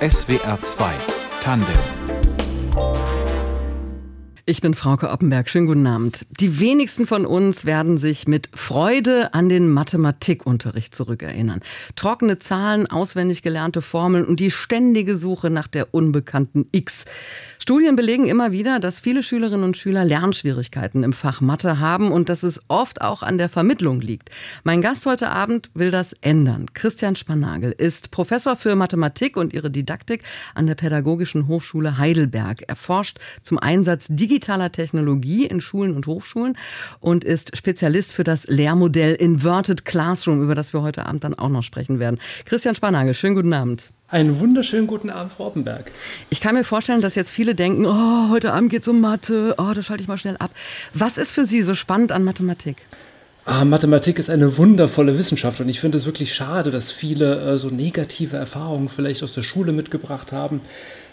SWR 2 Tandem ich bin Frauke Oppenberg. Schönen guten Abend. Die wenigsten von uns werden sich mit Freude an den Mathematikunterricht zurückerinnern. Trockene Zahlen, auswendig gelernte Formeln und die ständige Suche nach der unbekannten X. Studien belegen immer wieder, dass viele Schülerinnen und Schüler Lernschwierigkeiten im Fach Mathe haben und dass es oft auch an der Vermittlung liegt. Mein Gast heute Abend will das ändern. Christian Spanagel ist Professor für Mathematik und ihre Didaktik an der Pädagogischen Hochschule Heidelberg. Er forscht zum Einsatz digitaler Technologie in Schulen und Hochschulen und ist Spezialist für das Lehrmodell Inverted Classroom, über das wir heute Abend dann auch noch sprechen werden. Christian Spanagel, schönen guten Abend. Einen wunderschönen guten Abend, Frau Oppenberg. Ich kann mir vorstellen, dass jetzt viele denken, oh, heute Abend geht es um Mathe, oh, da schalte ich mal schnell ab. Was ist für Sie so spannend an Mathematik? Ah, Mathematik ist eine wundervolle Wissenschaft und ich finde es wirklich schade, dass viele äh, so negative Erfahrungen vielleicht aus der Schule mitgebracht haben.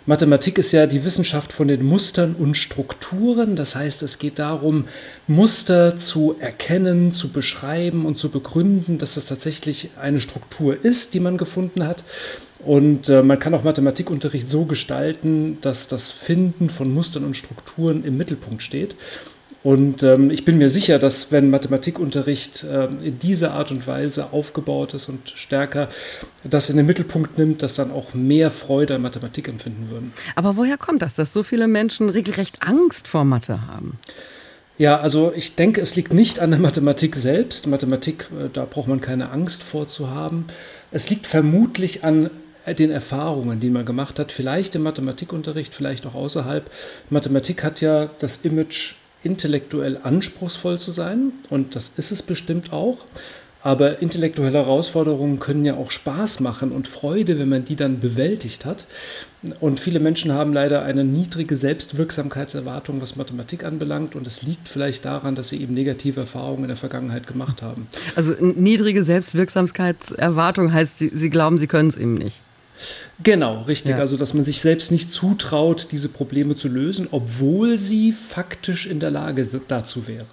Mathematik ist ja die Wissenschaft von den Mustern und Strukturen. Das heißt, es geht darum, Muster zu erkennen, zu beschreiben und zu begründen, dass das tatsächlich eine Struktur ist, die man gefunden hat. Und äh, man kann auch Mathematikunterricht so gestalten, dass das Finden von Mustern und Strukturen im Mittelpunkt steht. Und ähm, ich bin mir sicher, dass wenn Mathematikunterricht äh, in dieser Art und Weise aufgebaut ist und stärker das in den Mittelpunkt nimmt, dass dann auch mehr Freude an Mathematik empfinden würden. Aber woher kommt das, dass so viele Menschen regelrecht Angst vor Mathe haben? Ja, also ich denke, es liegt nicht an der Mathematik selbst. Mathematik, äh, da braucht man keine Angst vor zu haben. Es liegt vermutlich an den Erfahrungen, die man gemacht hat, vielleicht im Mathematikunterricht, vielleicht auch außerhalb. Mathematik hat ja das Image, intellektuell anspruchsvoll zu sein und das ist es bestimmt auch. Aber intellektuelle Herausforderungen können ja auch Spaß machen und Freude, wenn man die dann bewältigt hat. Und viele Menschen haben leider eine niedrige Selbstwirksamkeitserwartung, was Mathematik anbelangt. Und es liegt vielleicht daran, dass sie eben negative Erfahrungen in der Vergangenheit gemacht haben. Also niedrige Selbstwirksamkeitserwartung heißt, Sie, sie glauben, Sie können es eben nicht. Genau, richtig. Ja. Also, dass man sich selbst nicht zutraut, diese Probleme zu lösen, obwohl sie faktisch in der Lage dazu wären.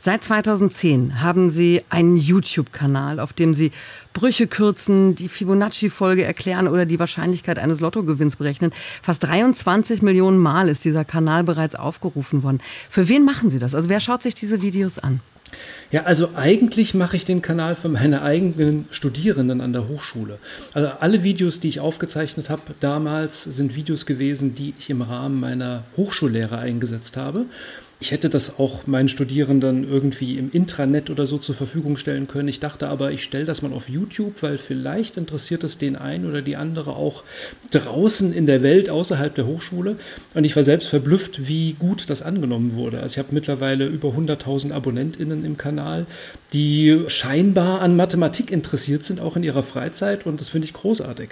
Seit 2010 haben Sie einen YouTube-Kanal, auf dem Sie Brüche kürzen, die Fibonacci-Folge erklären oder die Wahrscheinlichkeit eines Lottogewinns berechnen. Fast 23 Millionen Mal ist dieser Kanal bereits aufgerufen worden. Für wen machen Sie das? Also, wer schaut sich diese Videos an? Ja, also eigentlich mache ich den Kanal für meine eigenen Studierenden an der Hochschule. Also alle Videos, die ich aufgezeichnet habe damals, sind Videos gewesen, die ich im Rahmen meiner Hochschullehre eingesetzt habe. Ich hätte das auch meinen Studierenden irgendwie im Intranet oder so zur Verfügung stellen können. Ich dachte aber, ich stelle das mal auf YouTube, weil vielleicht interessiert es den einen oder die andere auch draußen in der Welt außerhalb der Hochschule. Und ich war selbst verblüfft, wie gut das angenommen wurde. Also ich habe mittlerweile über 100.000 AbonnentInnen im Kanal, die scheinbar an Mathematik interessiert sind, auch in ihrer Freizeit. Und das finde ich großartig.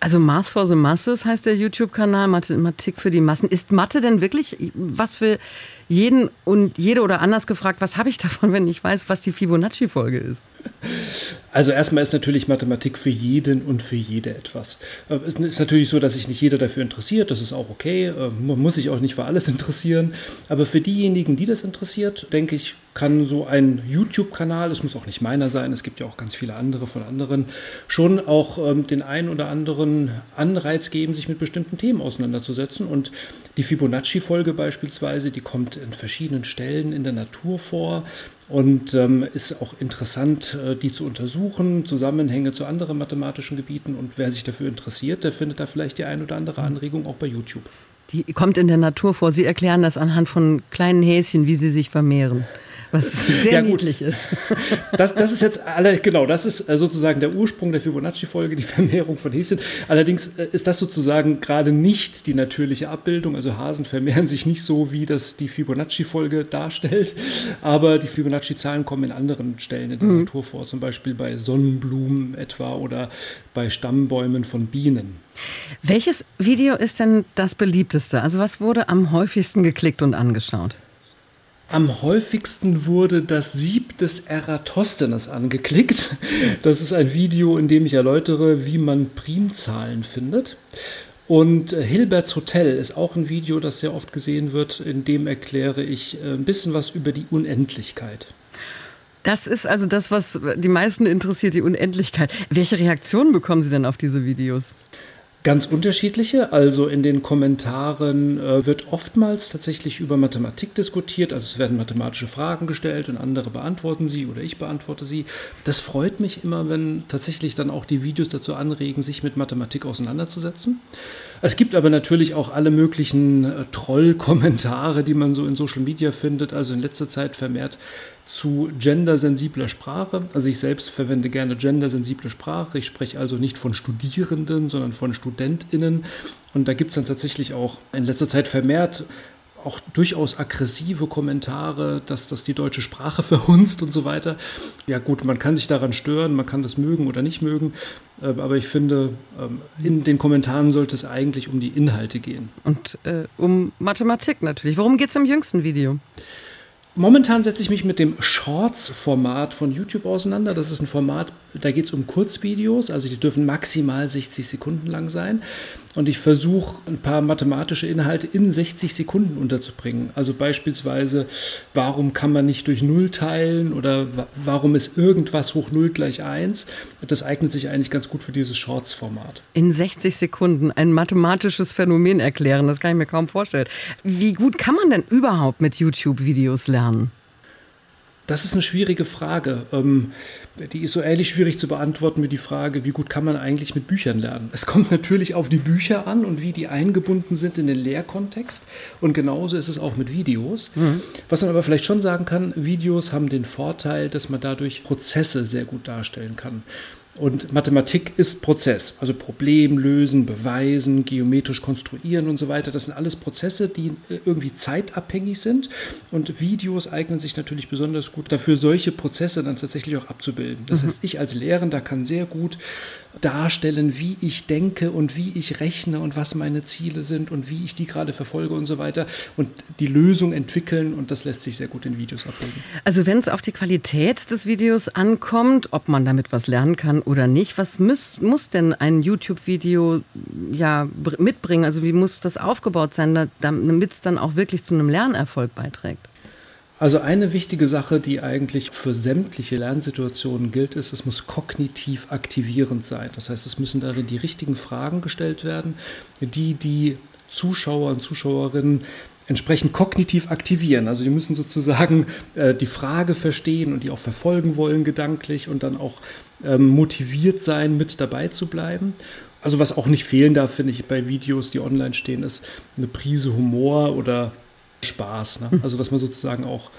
Also Math for the Masses heißt der YouTube-Kanal, Mathematik für die Massen. Ist Mathe denn wirklich was für jeden und jede oder anders gefragt, was habe ich davon, wenn ich weiß, was die Fibonacci-Folge ist? Also erstmal ist natürlich Mathematik für jeden und für jede etwas. Äh, es ist natürlich so, dass sich nicht jeder dafür interessiert, das ist auch okay. Äh, man muss sich auch nicht für alles interessieren. Aber für diejenigen, die das interessiert, denke ich, kann so ein YouTube-Kanal, es muss auch nicht meiner sein, es gibt ja auch ganz viele andere von anderen, schon auch ähm, den einen oder anderen Anreiz geben, sich mit bestimmten Themen auseinanderzusetzen. Und die Fibonacci-Folge beispielsweise, die kommt in verschiedenen Stellen in der Natur vor und ähm, ist auch interessant, äh, die zu untersuchen, Zusammenhänge zu anderen mathematischen Gebieten. Und wer sich dafür interessiert, der findet da vielleicht die ein oder andere Anregung auch bei YouTube. Die kommt in der Natur vor. Sie erklären das anhand von kleinen Häschen, wie sie sich vermehren was sehr ja, niedlich ist. Das, das ist jetzt alle, genau, das ist äh, sozusagen der Ursprung der Fibonacci-Folge, die Vermehrung von Häschen. Allerdings äh, ist das sozusagen gerade nicht die natürliche Abbildung. Also Hasen vermehren sich nicht so, wie das die Fibonacci-Folge darstellt. Aber die Fibonacci-Zahlen kommen in anderen Stellen in der mhm. Natur vor, zum Beispiel bei Sonnenblumen etwa oder bei Stammbäumen von Bienen. Welches Video ist denn das beliebteste? Also was wurde am häufigsten geklickt und angeschaut? Am häufigsten wurde das Sieb des Eratosthenes angeklickt. Das ist ein Video, in dem ich erläutere, wie man Primzahlen findet. Und Hilberts Hotel ist auch ein Video, das sehr oft gesehen wird, in dem erkläre ich äh, ein bisschen was über die Unendlichkeit. Das ist also das, was die meisten interessiert, die Unendlichkeit. Welche Reaktionen bekommen Sie denn auf diese Videos? Ganz unterschiedliche. Also in den Kommentaren äh, wird oftmals tatsächlich über Mathematik diskutiert. Also es werden mathematische Fragen gestellt und andere beantworten sie oder ich beantworte sie. Das freut mich immer, wenn tatsächlich dann auch die Videos dazu anregen, sich mit Mathematik auseinanderzusetzen. Es gibt aber natürlich auch alle möglichen äh, Troll-Kommentare, die man so in Social Media findet. Also in letzter Zeit vermehrt zu gendersensibler Sprache. Also ich selbst verwende gerne gendersensible Sprache. Ich spreche also nicht von Studierenden, sondern von Studentinnen. Und da gibt es dann tatsächlich auch in letzter Zeit vermehrt auch durchaus aggressive Kommentare, dass das die deutsche Sprache verhunzt und so weiter. Ja gut, man kann sich daran stören, man kann das mögen oder nicht mögen, äh, aber ich finde, ähm, in den Kommentaren sollte es eigentlich um die Inhalte gehen. Und äh, um Mathematik natürlich. Worum geht es im jüngsten Video? Momentan setze ich mich mit dem Shorts-Format von YouTube auseinander. Das ist ein Format, da geht es um Kurzvideos, also die dürfen maximal 60 Sekunden lang sein. Und ich versuche ein paar mathematische Inhalte in 60 Sekunden unterzubringen. Also beispielsweise, warum kann man nicht durch Null teilen oder warum ist irgendwas hoch Null gleich 1? Das eignet sich eigentlich ganz gut für dieses Shorts-Format. In 60 Sekunden ein mathematisches Phänomen erklären, das kann ich mir kaum vorstellen. Wie gut kann man denn überhaupt mit YouTube-Videos lernen? Das ist eine schwierige Frage. Ähm, die ist so ähnlich schwierig zu beantworten wie die Frage, wie gut kann man eigentlich mit Büchern lernen. Es kommt natürlich auf die Bücher an und wie die eingebunden sind in den Lehrkontext. Und genauso ist es auch mit Videos. Mhm. Was man aber vielleicht schon sagen kann, Videos haben den Vorteil, dass man dadurch Prozesse sehr gut darstellen kann. Und Mathematik ist Prozess, also Problem lösen, beweisen, geometrisch konstruieren und so weiter. Das sind alles Prozesse, die äh, irgendwie zeitabhängig sind. Und Videos eignen sich natürlich besonders gut dafür, solche Prozesse dann tatsächlich auch abzubilden. Das mhm. heißt, ich als Lehrender kann sehr gut darstellen, wie ich denke und wie ich rechne und was meine Ziele sind und wie ich die gerade verfolge und so weiter und die Lösung entwickeln und das lässt sich sehr gut in Videos abbilden. Also wenn es auf die Qualität des Videos ankommt, ob man damit was lernen kann oder nicht, was muss, muss denn ein YouTube-Video ja mitbringen? Also wie muss das aufgebaut sein, damit es dann auch wirklich zu einem Lernerfolg beiträgt? Also eine wichtige Sache, die eigentlich für sämtliche Lernsituationen gilt, ist, es muss kognitiv aktivierend sein. Das heißt, es müssen darin die richtigen Fragen gestellt werden, die die Zuschauer und Zuschauerinnen entsprechend kognitiv aktivieren. Also die müssen sozusagen äh, die Frage verstehen und die auch verfolgen wollen gedanklich und dann auch ähm, motiviert sein, mit dabei zu bleiben. Also was auch nicht fehlen darf, finde ich, bei Videos, die online stehen, ist eine Prise Humor oder Spaß. Ne? Also, dass man sozusagen auch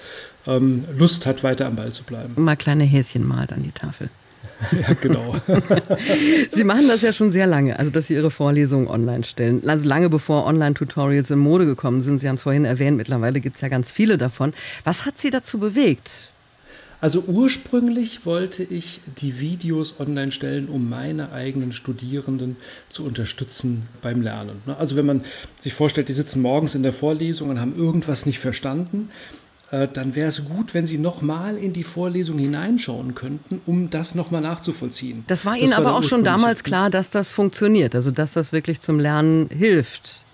ähm, Lust hat, weiter am Ball zu bleiben. Mal kleine Häschen malt an die Tafel. Ja, genau. Sie machen das ja schon sehr lange, also dass Sie Ihre Vorlesungen online stellen. Also lange bevor Online-Tutorials in Mode gekommen sind. Sie haben es vorhin erwähnt, mittlerweile gibt es ja ganz viele davon. Was hat Sie dazu bewegt? Also ursprünglich wollte ich die Videos online stellen, um meine eigenen Studierenden zu unterstützen beim Lernen. Ne? Also wenn man sich vorstellt, die sitzen morgens in der Vorlesung und haben irgendwas nicht verstanden, äh, dann wäre es gut, wenn Sie nochmal in die Vorlesung hineinschauen könnten, um das nochmal nachzuvollziehen. Das war Ihnen das war aber auch schon damals klar, dass das funktioniert, also dass das wirklich zum Lernen hilft.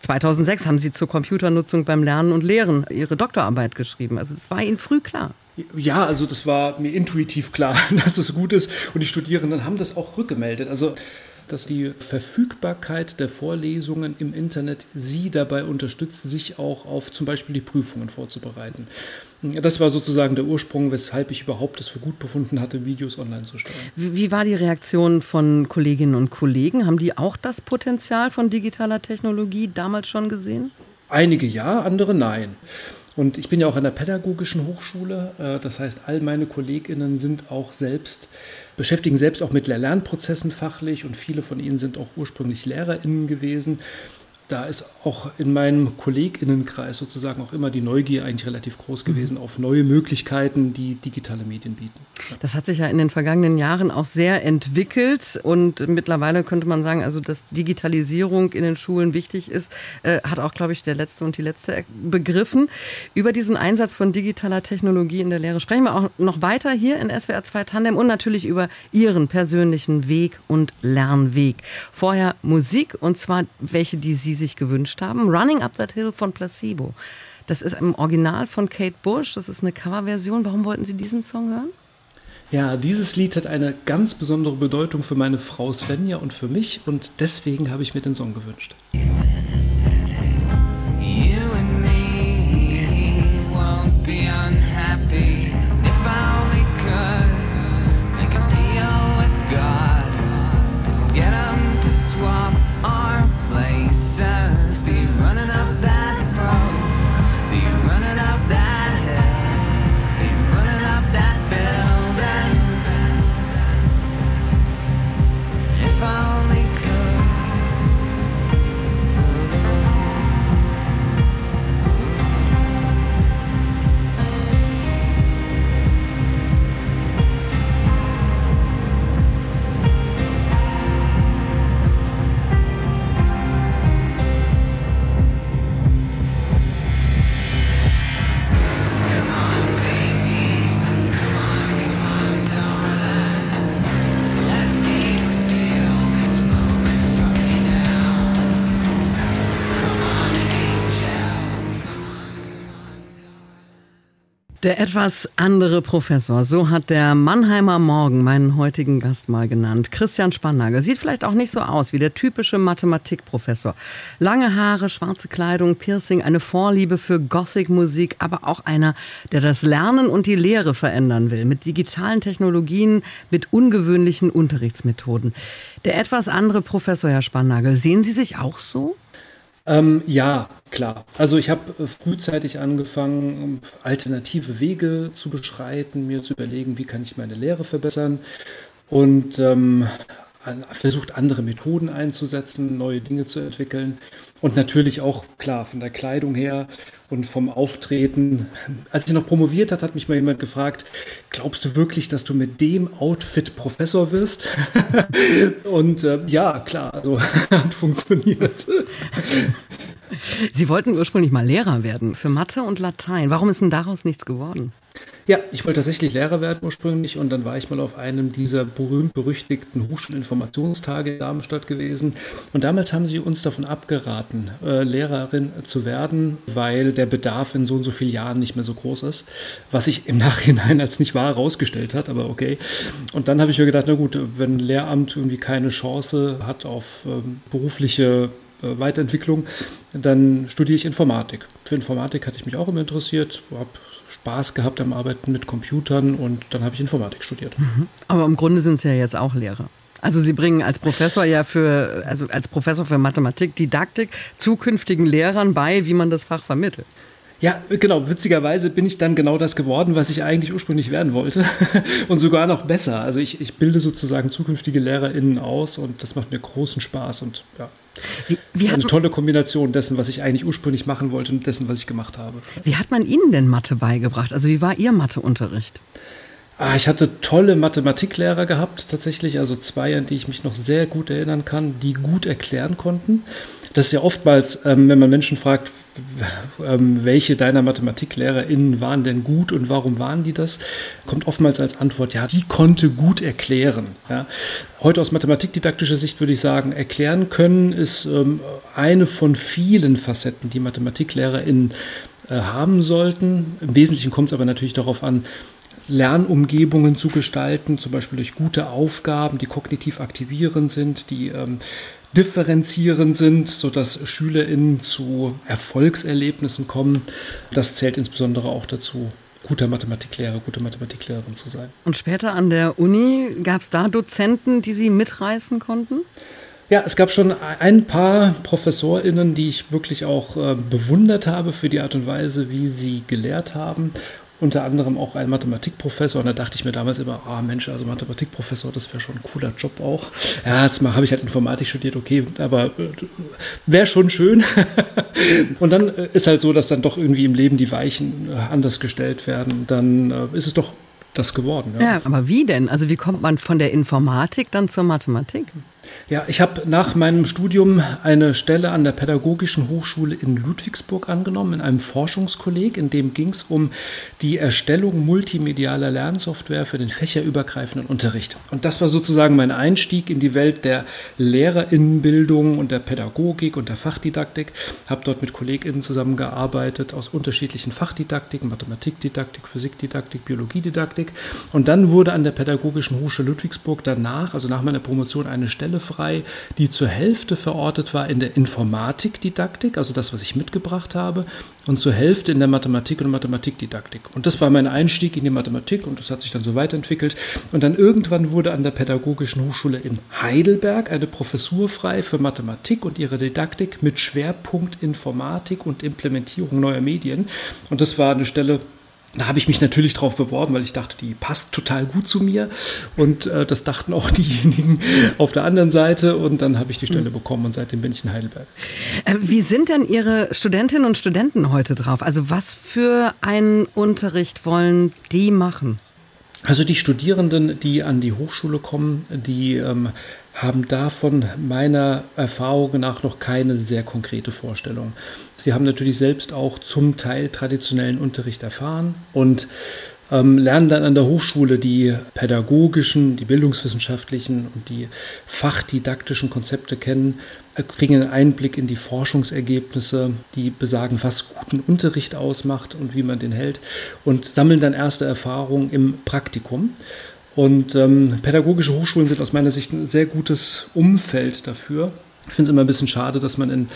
2006 haben Sie zur Computernutzung beim Lernen und Lehren Ihre Doktorarbeit geschrieben. Also das war Ihnen früh klar. Ja, also das war mir intuitiv klar, dass das gut ist. Und die Studierenden haben das auch rückgemeldet. Also dass die Verfügbarkeit der Vorlesungen im Internet Sie dabei unterstützt, sich auch auf zum Beispiel die Prüfungen vorzubereiten. Das war sozusagen der Ursprung, weshalb ich überhaupt es für gut befunden hatte, Videos online zu stellen. Wie war die Reaktion von Kolleginnen und Kollegen? Haben die auch das Potenzial von digitaler Technologie damals schon gesehen? Einige ja, andere nein. Und ich bin ja auch an der pädagogischen Hochschule. Äh, das heißt, all meine KollegInnen sind auch selbst, beschäftigen selbst auch mit Lernprozessen fachlich und viele von ihnen sind auch ursprünglich LehrerInnen gewesen da ist auch in meinem KollegInnenkreis sozusagen auch immer die Neugier eigentlich relativ groß gewesen mhm. auf neue Möglichkeiten, die digitale Medien bieten. Das hat sich ja in den vergangenen Jahren auch sehr entwickelt und mittlerweile könnte man sagen, also dass Digitalisierung in den Schulen wichtig ist, äh, hat auch, glaube ich, der letzte und die letzte begriffen. Über diesen Einsatz von digitaler Technologie in der Lehre sprechen wir auch noch weiter hier in SWR 2 Tandem und natürlich über Ihren persönlichen Weg und Lernweg. Vorher Musik und zwar welche, die Sie sich gewünscht haben. Running Up That Hill von Placebo. Das ist im Original von Kate Bush, das ist eine Coverversion. Warum wollten Sie diesen Song hören? Ja, dieses Lied hat eine ganz besondere Bedeutung für meine Frau Svenja und für mich und deswegen habe ich mir den Song gewünscht. Der etwas andere Professor, so hat der Mannheimer Morgen meinen heutigen Gast mal genannt. Christian Spannagel sieht vielleicht auch nicht so aus wie der typische Mathematikprofessor. Lange Haare, schwarze Kleidung, Piercing, eine Vorliebe für Gothic-Musik, aber auch einer, der das Lernen und die Lehre verändern will, mit digitalen Technologien, mit ungewöhnlichen Unterrichtsmethoden. Der etwas andere Professor, Herr Spannagel, sehen Sie sich auch so? Ähm, ja, klar. Also ich habe äh, frühzeitig angefangen, alternative Wege zu beschreiten, mir zu überlegen, wie kann ich meine Lehre verbessern und ähm, versucht, andere Methoden einzusetzen, neue Dinge zu entwickeln. Und natürlich auch, klar, von der Kleidung her und vom Auftreten. Als ich noch promoviert hat, hat mich mal jemand gefragt, glaubst du wirklich, dass du mit dem Outfit Professor wirst? und äh, ja, klar, also hat funktioniert. Sie wollten ursprünglich mal Lehrer werden für Mathe und Latein. Warum ist denn daraus nichts geworden? Ja, ich wollte tatsächlich Lehrer werden ursprünglich und dann war ich mal auf einem dieser berühmt-berüchtigten Hochschulinformationstage in Darmstadt gewesen. Und damals haben sie uns davon abgeraten, äh, Lehrerin zu werden, weil der Bedarf in so und so vielen Jahren nicht mehr so groß ist. Was sich im Nachhinein als nicht wahr herausgestellt hat, aber okay. Und dann habe ich mir gedacht, na gut, wenn Lehramt irgendwie keine Chance hat auf ähm, berufliche äh, Weiterentwicklung, dann studiere ich Informatik. Für Informatik hatte ich mich auch immer interessiert, habe Spaß gehabt am Arbeiten mit Computern und dann habe ich Informatik studiert. Mhm. Aber im Grunde sind Sie ja jetzt auch Lehrer. Also Sie bringen als Professor ja für, also als Professor für Mathematik, Didaktik zukünftigen Lehrern bei, wie man das Fach vermittelt. Ja, genau. Witzigerweise bin ich dann genau das geworden, was ich eigentlich ursprünglich werden wollte. und sogar noch besser. Also ich, ich bilde sozusagen zukünftige LehrerInnen aus und das macht mir großen Spaß und ja. Wie, wie das ist eine tolle Kombination dessen, was ich eigentlich ursprünglich machen wollte und dessen, was ich gemacht habe. Wie hat man Ihnen denn Mathe beigebracht? Also wie war Ihr Matheunterricht? Ah, ich hatte tolle Mathematiklehrer gehabt, tatsächlich, also zwei, an die ich mich noch sehr gut erinnern kann, die gut erklären konnten. Das ist ja oftmals, ähm, wenn man Menschen fragt, ähm, welche deiner MathematiklehrerInnen waren denn gut und warum waren die das, kommt oftmals als Antwort, ja, die konnte gut erklären. Ja. Heute aus mathematikdidaktischer Sicht würde ich sagen, erklären können ist ähm, eine von vielen Facetten, die MathematiklehrerInnen äh, haben sollten. Im Wesentlichen kommt es aber natürlich darauf an, Lernumgebungen zu gestalten, zum Beispiel durch gute Aufgaben, die kognitiv aktivierend sind, die ähm, differenzierend sind, sodass SchülerInnen zu Erfolgserlebnissen kommen. Das zählt insbesondere auch dazu, guter Mathematiklehrer, gute Mathematiklehrerin zu sein. Und später an der Uni gab es da Dozenten, die Sie mitreißen konnten? Ja, es gab schon ein paar ProfessorInnen, die ich wirklich auch äh, bewundert habe für die Art und Weise, wie sie gelehrt haben unter anderem auch ein Mathematikprofessor. Und da dachte ich mir damals immer, ah oh Mensch, also Mathematikprofessor, das wäre schon ein cooler Job auch. Ja, jetzt habe ich halt Informatik studiert, okay, aber äh, wäre schon schön. und dann äh, ist halt so, dass dann doch irgendwie im Leben die Weichen äh, anders gestellt werden. Dann ist es doch das geworden. Ja. ja, aber wie denn? Also wie kommt man von der Informatik dann zur Mathematik? Ja, ich habe nach meinem Studium eine Stelle an der Pädagogischen Hochschule in Ludwigsburg angenommen, in einem Forschungskolleg, in dem ging es um die Erstellung multimedialer Lernsoftware für den fächerübergreifenden Unterricht. Und das war sozusagen mein Einstieg in die Welt der Lehrerinnenbildung und der Pädagogik und der Fachdidaktik. Habe dort mit KollegInnen zusammengearbeitet aus unterschiedlichen Fachdidaktiken, Mathematikdidaktik, Physikdidaktik, Biologiedidaktik. Und dann wurde an der Pädagogischen Hochschule Ludwigsburg danach, also nach meiner Promotion, eine Stelle frei frei, die zur Hälfte verortet war in der Informatikdidaktik, also das, was ich mitgebracht habe, und zur Hälfte in der Mathematik und Mathematikdidaktik. Und das war mein Einstieg in die Mathematik und das hat sich dann so weiterentwickelt. Und dann irgendwann wurde an der Pädagogischen Hochschule in Heidelberg eine Professur frei für Mathematik und ihre Didaktik mit Schwerpunkt Informatik und Implementierung neuer Medien. Und das war eine Stelle, da habe ich mich natürlich drauf beworben, weil ich dachte, die passt total gut zu mir. Und äh, das dachten auch diejenigen auf der anderen Seite. Und dann habe ich die Stelle bekommen und seitdem bin ich in Heidelberg. Äh, wie sind denn Ihre Studentinnen und Studenten heute drauf? Also was für einen Unterricht wollen die machen? Also die Studierenden, die an die Hochschule kommen, die ähm, haben davon meiner Erfahrung nach noch keine sehr konkrete Vorstellung. Sie haben natürlich selbst auch zum Teil traditionellen Unterricht erfahren und ähm, lernen dann an der Hochschule die pädagogischen, die bildungswissenschaftlichen und die fachdidaktischen Konzepte kennen, äh, kriegen einen Einblick in die Forschungsergebnisse, die besagen, was guten Unterricht ausmacht und wie man den hält und sammeln dann erste Erfahrungen im Praktikum. Und ähm, pädagogische Hochschulen sind aus meiner Sicht ein sehr gutes Umfeld dafür. Ich finde es immer ein bisschen schade, dass man in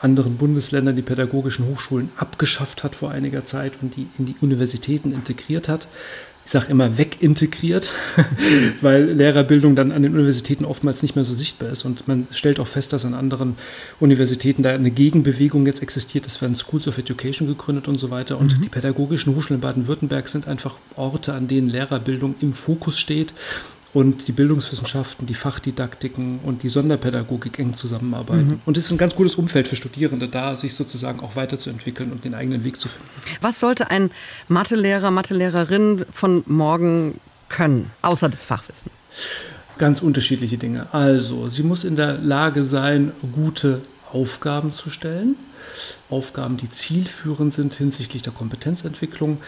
anderen Bundesländern die pädagogischen Hochschulen abgeschafft hat vor einiger Zeit und die in die Universitäten integriert hat. Ich sage immer wegintegriert, weil Lehrerbildung dann an den Universitäten oftmals nicht mehr so sichtbar ist. Und man stellt auch fest, dass an anderen Universitäten da eine Gegenbewegung jetzt existiert. Es werden Schools of Education gegründet und so weiter. Und mhm. die pädagogischen Hochschulen in Baden-Württemberg sind einfach Orte, an denen Lehrerbildung im Fokus steht und die Bildungswissenschaften, die Fachdidaktiken und die Sonderpädagogik eng zusammenarbeiten. Mhm. Und es ist ein ganz gutes Umfeld für Studierende da, sich sozusagen auch weiterzuentwickeln und den eigenen Weg zu finden. Was sollte ein Mathelehrer, Mathelehrerin von morgen können, außer das Fachwissen? Ganz unterschiedliche Dinge. Also, sie muss in der Lage sein, gute Aufgaben zu stellen. Aufgaben, die zielführend sind hinsichtlich der Kompetenzentwicklung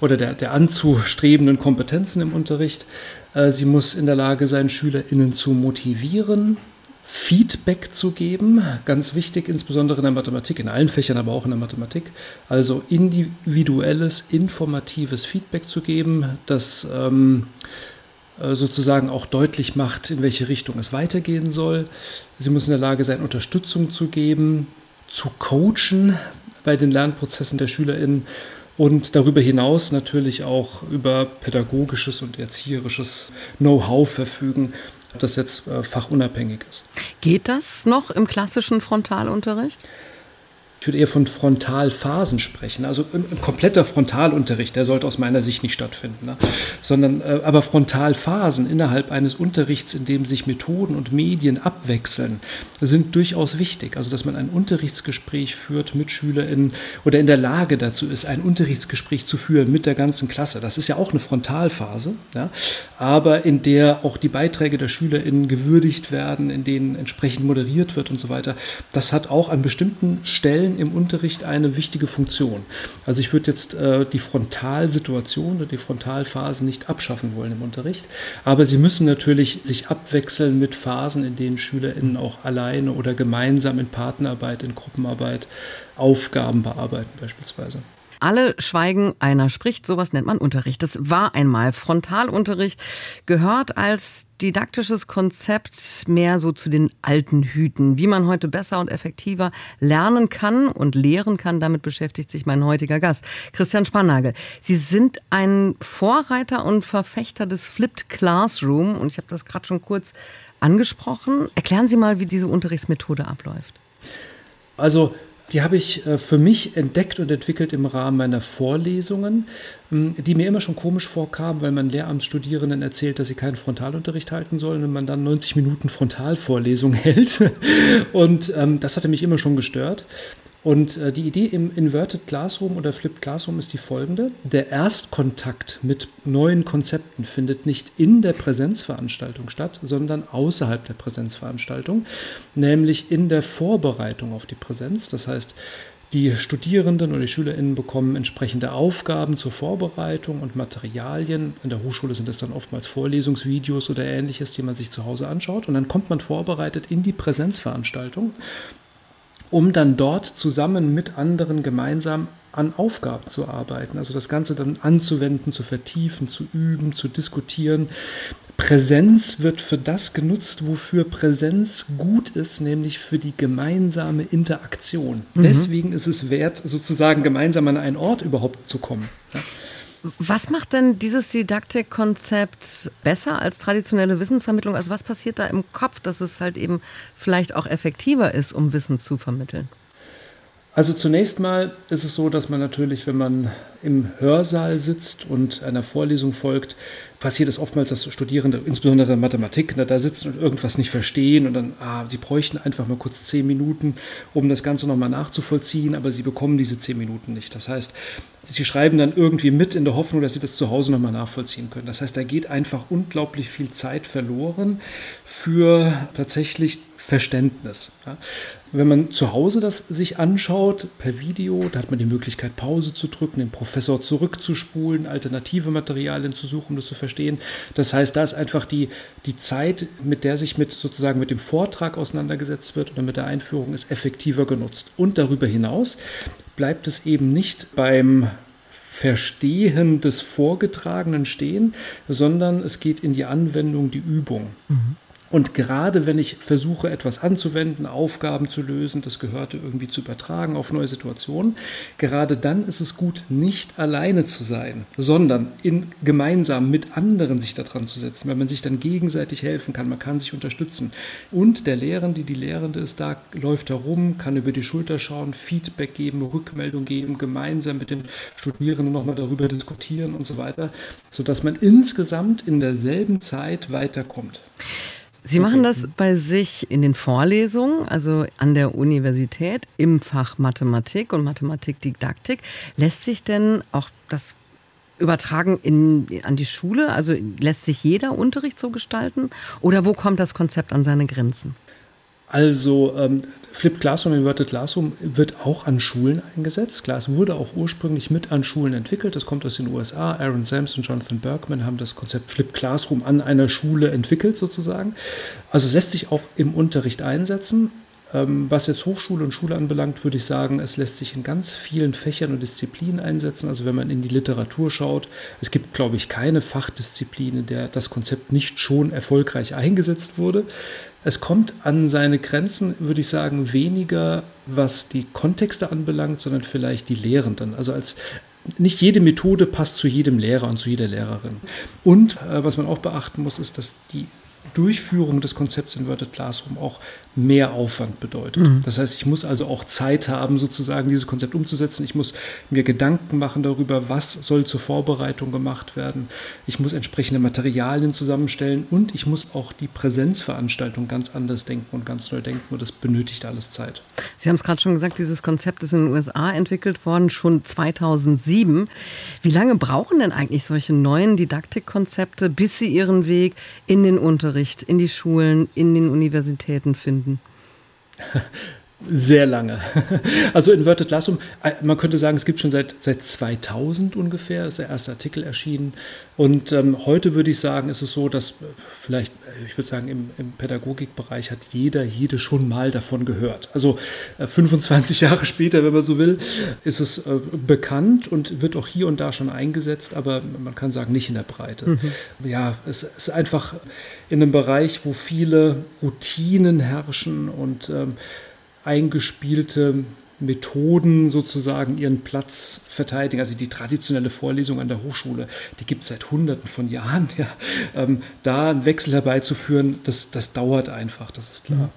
oder der, der anzustrebenden Kompetenzen im Unterricht. Äh, sie muss in der Lage sein, SchülerInnen zu motivieren, Feedback zu geben, ganz wichtig, insbesondere in der Mathematik, in allen Fächern, aber auch in der Mathematik. Also individuelles, informatives Feedback zu geben, das ähm, äh, sozusagen auch deutlich macht, in welche Richtung es weitergehen soll. Sie muss in der Lage sein, Unterstützung zu geben, zu coachen bei den Lernprozessen der SchülerInnen und darüber hinaus natürlich auch über pädagogisches und erzieherisches Know-how verfügen, das jetzt äh, fachunabhängig ist. Geht das noch im klassischen Frontalunterricht? Ich würde eher von Frontalphasen sprechen. Also ein, ein, kompletter Frontalunterricht, der sollte aus meiner Sicht nicht stattfinden. Ne? Sondern äh, aber Frontalphasen innerhalb eines Unterrichts, in dem sich Methoden und Medien abwechseln, sind durchaus wichtig. Also dass man ein Unterrichtsgespräch führt mit SchülerInnen oder in der Lage dazu ist, ein Unterrichtsgespräch zu führen mit der ganzen Klasse. Das ist ja auch eine Frontalphase, ja? aber in der auch die Beiträge der SchülerInnen gewürdigt werden, in denen entsprechend moderiert wird und so weiter. Das hat auch an bestimmten Stellen Stellen im Unterricht eine wichtige Funktion. Also ich würde jetzt äh, die Frontalsituation oder die Frontalphase nicht abschaffen wollen im Unterricht, aber sie müssen natürlich sich abwechseln mit Phasen, in denen SchülerInnen auch alleine oder gemeinsam in Partnerarbeit, in Gruppenarbeit Aufgaben bearbeiten beispielsweise. Alle schweigen, einer spricht, sowas nennt man Unterricht. Das war einmal Frontalunterricht, gehört als didaktisches Konzept mehr so zu den alten Hüten. Wie man heute besser und effektiver lernen kann und lehren kann, damit beschäftigt sich mein heutiger Gast, Christian Spannagel. Sie sind ein Vorreiter und Verfechter des Flipped Classroom und ich habe das gerade schon kurz angesprochen. Erklären Sie mal, wie diese Unterrichtsmethode abläuft. Also die habe ich äh, für mich entdeckt und entwickelt im Rahmen meiner Vorlesungen, hm, die mir immer schon komisch vorkamen, weil man Lehramtsstudierenden erzählt, dass sie keinen Frontalunterricht halten sollen und man dann 90 Minuten Frontalvorlesung hält. Und ähm, das hatte mich immer schon gestört. Und äh, die Idee im Inverted Classroom oder Flipped Classroom ist die folgende. Der Erstkontakt mit neuen Konzepten findet nicht in der Präsenzveranstaltung statt, sondern außerhalb der Präsenzveranstaltung, nämlich in der Vorbereitung auf die Präsenz. Das heißt, die Studierenden oder die SchülerInnen bekommen entsprechende Aufgaben zur Vorbereitung und Materialien. In der Hochschule sind es dann oftmals Vorlesungsvideos oder ähnliches, die man sich zu Hause anschaut. Und dann kommt man vorbereitet in die Präsenzveranstaltung um dann dort zusammen mit anderen gemeinsam an Aufgaben zu arbeiten. Also das Ganze dann anzuwenden, zu vertiefen, zu üben, zu diskutieren. Präsenz wird für das genutzt, wofür Präsenz gut ist, nämlich für die gemeinsame Interaktion. Mhm. Deswegen ist es wert, sozusagen gemeinsam an einen Ort überhaupt zu kommen. Ja. Was macht denn dieses Didaktikkonzept besser als traditionelle Wissensvermittlung? Also was passiert da im Kopf, dass es halt eben vielleicht auch effektiver ist, um Wissen zu vermitteln? Also zunächst mal ist es so, dass man natürlich, wenn man im Hörsaal sitzt und einer Vorlesung folgt, passiert es oftmals, dass Studierende, insbesondere Mathematik, ne, da sitzen und irgendwas nicht verstehen und dann, ah, sie bräuchten einfach mal kurz zehn Minuten, um das Ganze nochmal nachzuvollziehen, aber sie bekommen diese zehn Minuten nicht. Das heißt, sie schreiben dann irgendwie mit in der Hoffnung, dass sie das zu Hause nochmal nachvollziehen können. Das heißt, da geht einfach unglaublich viel Zeit verloren für tatsächlich Verständnis. Wenn man zu Hause das sich anschaut, per Video, da hat man die Möglichkeit, Pause zu drücken, den Professor zurückzuspulen, alternative Materialien zu suchen, um das zu verstehen. Das heißt, da ist einfach die, die Zeit, mit der sich mit sozusagen mit dem Vortrag auseinandergesetzt wird oder mit der Einführung, ist effektiver genutzt. Und darüber hinaus bleibt es eben nicht beim Verstehen des Vorgetragenen stehen, sondern es geht in die Anwendung, die Übung. Mhm. Und gerade wenn ich versuche, etwas anzuwenden, Aufgaben zu lösen, das Gehörte irgendwie zu übertragen auf neue Situationen, gerade dann ist es gut, nicht alleine zu sein, sondern in, gemeinsam mit anderen sich daran zu setzen, weil man sich dann gegenseitig helfen kann, man kann sich unterstützen. Und der Lehrende, die Lehrende ist da, läuft herum, kann über die Schulter schauen, Feedback geben, Rückmeldung geben, gemeinsam mit den Studierenden nochmal darüber diskutieren und so weiter, sodass man insgesamt in derselben Zeit weiterkommt. Sie machen das bei sich in den Vorlesungen, also an der Universität im Fach Mathematik und Mathematikdidaktik. Lässt sich denn auch das übertragen in, an die Schule? Also lässt sich jeder Unterricht so gestalten? Oder wo kommt das Konzept an seine Grenzen? Also ähm, Flipped Classroom, Inverted Classroom wird auch an Schulen eingesetzt. Klar, es wurde auch ursprünglich mit an Schulen entwickelt. Das kommt aus den USA. Aaron Sams und Jonathan Bergman haben das Konzept Flipped Classroom an einer Schule entwickelt sozusagen. Also es lässt sich auch im Unterricht einsetzen. Ähm, was jetzt Hochschule und Schule anbelangt, würde ich sagen, es lässt sich in ganz vielen Fächern und Disziplinen einsetzen. Also wenn man in die Literatur schaut, es gibt, glaube ich, keine Fachdisziplin, in der das Konzept nicht schon erfolgreich eingesetzt wurde. Es kommt an seine Grenzen, würde ich sagen, weniger was die Kontexte anbelangt, sondern vielleicht die Lehrenden. Also als nicht jede Methode passt zu jedem Lehrer und zu jeder Lehrerin. Und äh, was man auch beachten muss, ist, dass die Durchführung des Konzepts Inverted Classroom auch mehr Aufwand bedeutet. Mhm. Das heißt, ich muss also auch Zeit haben, sozusagen dieses Konzept umzusetzen. Ich muss mir Gedanken machen darüber, was soll zur Vorbereitung gemacht werden. Ich muss entsprechende Materialien zusammenstellen und ich muss auch die Präsenzveranstaltung ganz anders denken und ganz neu denken. Und das benötigt alles Zeit. Sie haben es gerade schon gesagt, dieses Konzept ist in den USA entwickelt worden, schon 2007. Wie lange brauchen denn eigentlich solche neuen Didaktikkonzepte, bis sie ihren Weg in den Unterricht, in die Schulen, in den Universitäten finden? Sehr lange. Also Inverted Classroom, äh, man könnte sagen, es gibt schon seit, seit 2000 ungefähr, ist der erste Artikel erschienen. Und ähm, heute würde ich sagen, ist es so, dass äh, vielleicht, äh, ich würde sagen, im, im Pädagogikbereich hat jeder, jede schon mal davon gehört. Also äh, 25 Jahre später, wenn man so will, ist es äh, bekannt und wird auch hier und da schon eingesetzt, aber man kann sagen, nicht in der Breite. Mhm. Ja, es ist einfach in einem Bereich, wo viele Routinen herrschen und ähm, eingespielte Methoden sozusagen ihren Platz verteidigen. Also die traditionelle Vorlesung an der Hochschule, die gibt es seit Hunderten von Jahren. Ja. Ähm, da einen Wechsel herbeizuführen, das, das dauert einfach, das ist klar.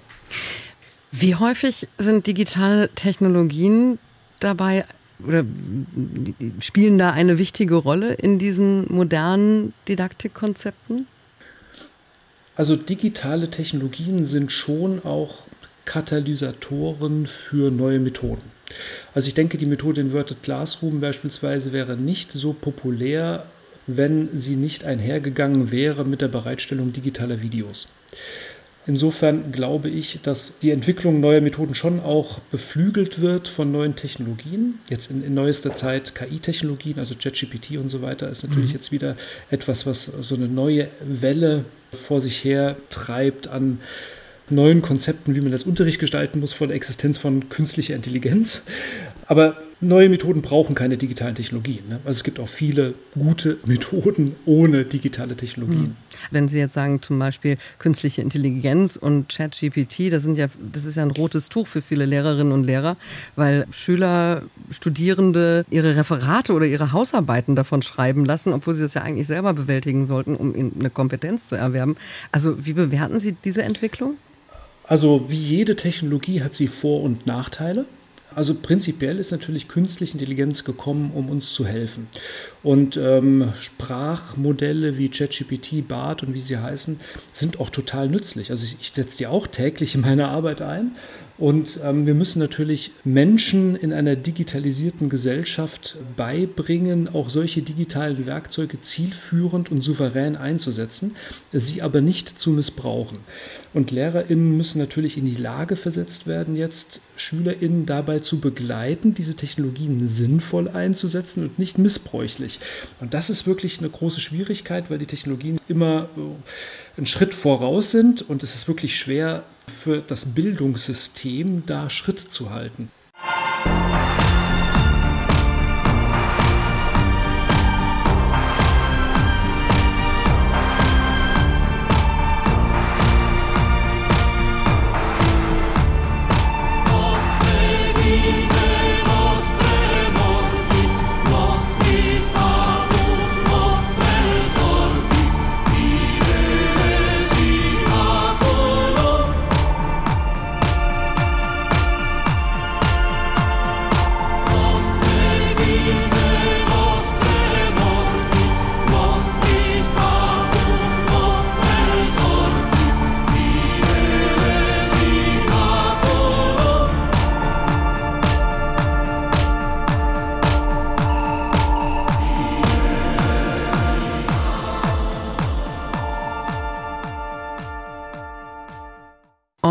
Wie häufig sind digitale Technologien dabei oder spielen da eine wichtige Rolle in diesen modernen Didaktikkonzepten? Also digitale Technologien sind schon auch Katalysatoren für neue Methoden. Also ich denke, die Methode Inverted Classroom beispielsweise wäre nicht so populär, wenn sie nicht einhergegangen wäre mit der Bereitstellung digitaler Videos. Insofern glaube ich, dass die Entwicklung neuer Methoden schon auch beflügelt wird von neuen Technologien. Jetzt in, in neuester Zeit KI-Technologien, also JetGPT und so weiter, ist natürlich mhm. jetzt wieder etwas, was so eine neue Welle vor sich her treibt an neuen Konzepten, wie man das Unterricht gestalten muss, von der Existenz von künstlicher Intelligenz. Aber neue Methoden brauchen keine digitalen Technologien. Ne? Also es gibt auch viele gute Methoden ohne digitale Technologien. Hm. Wenn Sie jetzt sagen, zum Beispiel künstliche Intelligenz und ChatGPT, das ja, das ist ja ein rotes Tuch für viele Lehrerinnen und Lehrer, weil Schüler, Studierende ihre Referate oder ihre Hausarbeiten davon schreiben lassen, obwohl sie das ja eigentlich selber bewältigen sollten, um eine Kompetenz zu erwerben. Also wie bewerten Sie diese Entwicklung? Also wie jede Technologie hat sie Vor- und Nachteile. Also prinzipiell ist natürlich künstliche Intelligenz gekommen, um uns zu helfen. Und ähm, Sprachmodelle wie ChatGPT, BART und wie sie heißen, sind auch total nützlich. Also ich, ich setze die auch täglich in meiner Arbeit ein und ähm, wir müssen natürlich Menschen in einer digitalisierten Gesellschaft beibringen, auch solche digitalen Werkzeuge zielführend und souverän einzusetzen, sie aber nicht zu missbrauchen. Und LehrerInnen müssen natürlich in die Lage versetzt werden, jetzt SchülerInnen dabei zu begleiten, diese Technologien sinnvoll einzusetzen und nicht missbräuchlich. Und das ist wirklich eine große Schwierigkeit, weil die Technologien immer äh, einen Schritt voraus sind und es ist wirklich schwer, für das Bildungssystem da Schritt zu halten.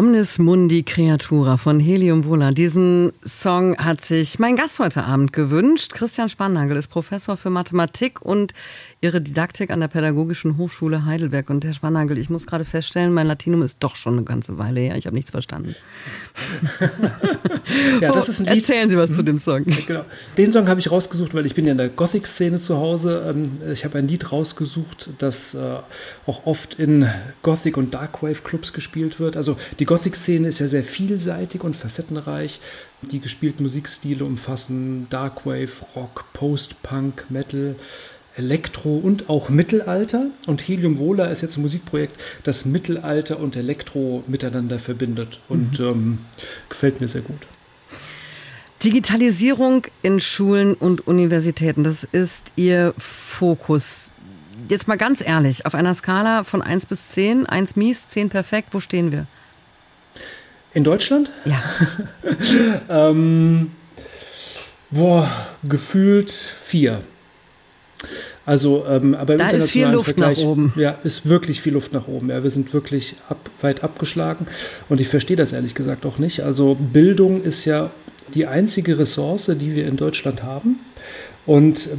Omnis Mundi Creatura von Helium Vola. Diesen Song hat sich mein Gast heute Abend gewünscht. Christian Spannagel ist Professor für Mathematik und Ihre Didaktik an der Pädagogischen Hochschule Heidelberg. Und Herr Spannagel, ich muss gerade feststellen, mein Latinum ist doch schon eine ganze Weile her. Ich habe nichts verstanden. ja, das ist ein Lied. Erzählen Sie was mhm. zu dem Song. Genau. Den Song habe ich rausgesucht, weil ich bin ja in der Gothic-Szene zu Hause. Ähm, ich habe ein Lied rausgesucht, das äh, auch oft in Gothic- und Darkwave-Clubs gespielt wird. Also die Gothic-Szene ist ja sehr vielseitig und facettenreich. Die gespielten Musikstile umfassen Darkwave, Rock, Post-Punk, Metal, Elektro und auch Mittelalter. Und Helium Vola ist jetzt ein Musikprojekt, das Mittelalter und Elektro miteinander verbindet. Und mhm. ähm, gefällt mir sehr gut. Digitalisierung in Schulen und Universitäten, das ist Ihr Fokus. Jetzt mal ganz ehrlich, auf einer Skala von 1 bis 10, 1 mies, 10 perfekt, wo stehen wir? In Deutschland? Ja. ähm, boah, gefühlt 4. Also, ähm, aber da ist viel Luft Vergleich, nach oben. Ja, ist wirklich viel Luft nach oben. Ja, wir sind wirklich ab, weit abgeschlagen und ich verstehe das ehrlich gesagt auch nicht. Also Bildung ist ja die einzige Ressource, die wir in Deutschland haben und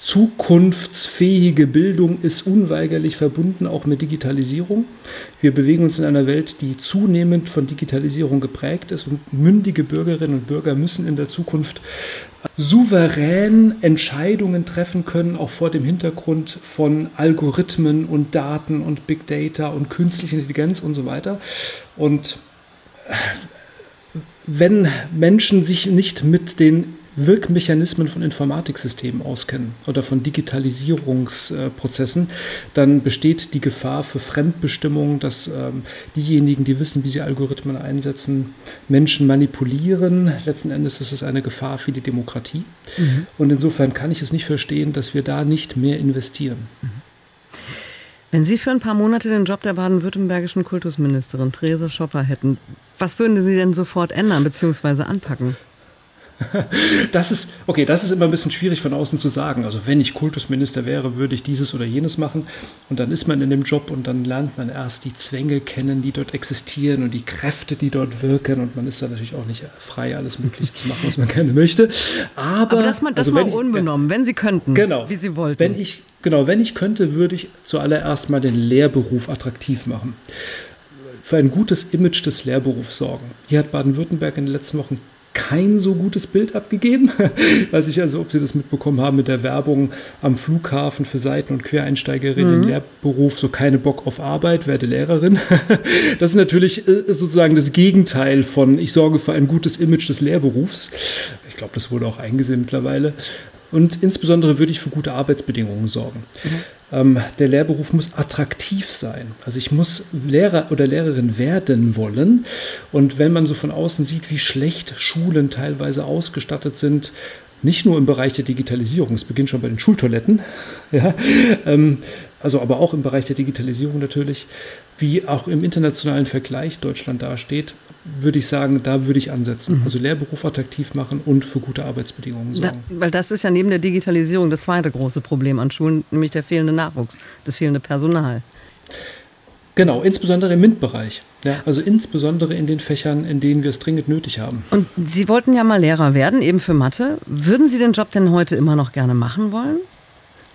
zukunftsfähige Bildung ist unweigerlich verbunden auch mit Digitalisierung. Wir bewegen uns in einer Welt, die zunehmend von Digitalisierung geprägt ist und mündige Bürgerinnen und Bürger müssen in der Zukunft souverän Entscheidungen treffen können, auch vor dem Hintergrund von Algorithmen und Daten und Big Data und künstlicher Intelligenz und so weiter. Und wenn Menschen sich nicht mit den Wirkmechanismen von Informatiksystemen auskennen oder von Digitalisierungsprozessen, dann besteht die Gefahr für Fremdbestimmung, dass ähm, diejenigen, die wissen, wie sie Algorithmen einsetzen, Menschen manipulieren. Letzten Endes ist es eine Gefahr für die Demokratie. Mhm. Und insofern kann ich es nicht verstehen, dass wir da nicht mehr investieren. Mhm. Wenn Sie für ein paar Monate den Job der baden-württembergischen Kultusministerin Therese Schopper hätten, was würden Sie denn sofort ändern bzw. anpacken? Das ist, okay, das ist immer ein bisschen schwierig von außen zu sagen. Also wenn ich Kultusminister wäre, würde ich dieses oder jenes machen. Und dann ist man in dem Job und dann lernt man erst die Zwänge kennen, die dort existieren und die Kräfte, die dort wirken. Und man ist dann natürlich auch nicht frei, alles Mögliche zu machen, was man gerne möchte. Aber, Aber das mal, das also mal ich- unbenommen, wenn Sie könnten, Genau. wie Sie wollten. Wenn ich, genau, wenn ich könnte, würde ich zuallererst mal den Lehrberuf attraktiv machen. Für ein gutes Image des Lehrberufs sorgen. Hier hat Baden-Württemberg in den letzten Wochen kein so gutes Bild abgegeben. Weiß ich also, ob Sie das mitbekommen haben mit der Werbung am Flughafen für Seiten- und Quereinsteigerinnen im Lehrberuf, so keine Bock auf Arbeit, werde Lehrerin. Das ist natürlich äh, sozusagen das Gegenteil von ich sorge für ein gutes Image des Lehrberufs. Ich glaube, das wurde auch eingesehen mittlerweile. Und insbesondere würde ich für gute Arbeitsbedingungen sorgen. Ähm, der Lehrberuf muss attraktiv sein. Also ich muss Lehrer oder Lehrerin werden wollen. Und wenn man so von außen sieht, wie schlecht Schulen teilweise ausgestattet sind, nicht nur im Bereich der Digitalisierung, es beginnt schon bei den Schultoiletten, ja, ähm, also aber auch im Bereich der Digitalisierung natürlich, wie auch im internationalen Vergleich Deutschland dasteht, würde ich sagen, da würde ich ansetzen. Also Lehrberuf attraktiv machen und für gute Arbeitsbedingungen Da, sorgen. weil das ist ja neben der Digitalisierung das zweite große Problem an Schulen, nämlich der fehlende Nachwuchs, das fehlende Personal. Genau, insbesondere im MINT-Bereich. Ja, also insbesondere in den Fächern, in denen wir es dringend nötig haben. Und Sie wollten ja mal Lehrer werden, eben für Mathe. Würden Sie den Job denn heute immer noch gerne machen wollen?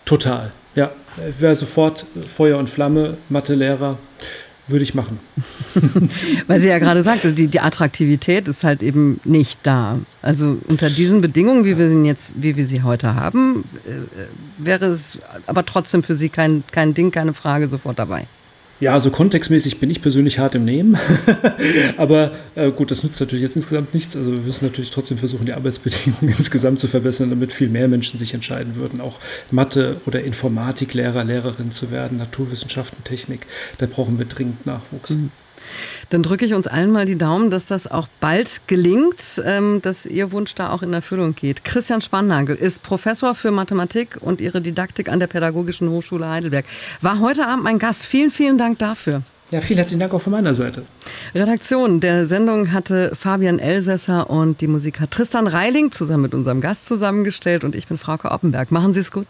Total. Ja, ich wäre sofort Feuer und Flamme, Mathelehrer, würde ich machen. Weil sie ja gerade sagte, die, die Attraktivität ist halt eben nicht da. Also unter diesen Bedingungen, wie wir sie jetzt, wie wir sie heute haben, äh, wäre es aber trotzdem für Sie kein, kein Ding, keine Frage sofort dabei. Ja, also kontextmäßig bin ich persönlich hart im Nehmen. Aber äh, gut, das nützt natürlich jetzt insgesamt nichts. Also wir müssen natürlich trotzdem versuchen, die Arbeitsbedingungen insgesamt zu verbessern, damit viel mehr Menschen sich entscheiden würden, auch Mathe- oder Informatiklehrer, Lehrerin zu werden, Naturwissenschaften, Technik. Da brauchen wir dringend Nachwuchs. Dann drücke ich uns allen mal die Daumen, dass das auch bald gelingt, ähm, dass Ihr Wunsch da auch in Erfüllung geht. Christian Spannagel ist Professor für Mathematik und Ihre Didaktik an der Pädagogischen Hochschule Heidelberg. War heute Abend mein Gast. Vielen, vielen Dank dafür. Ja, vielen herzlichen Dank auch von meiner Seite. Redaktion der Sendung hatte Fabian Elsässer und die Musik hat Tristan Reiling zusammen mit unserem Gast zusammengestellt und ich bin Frauke Oppenberg. Machen Sie es gut.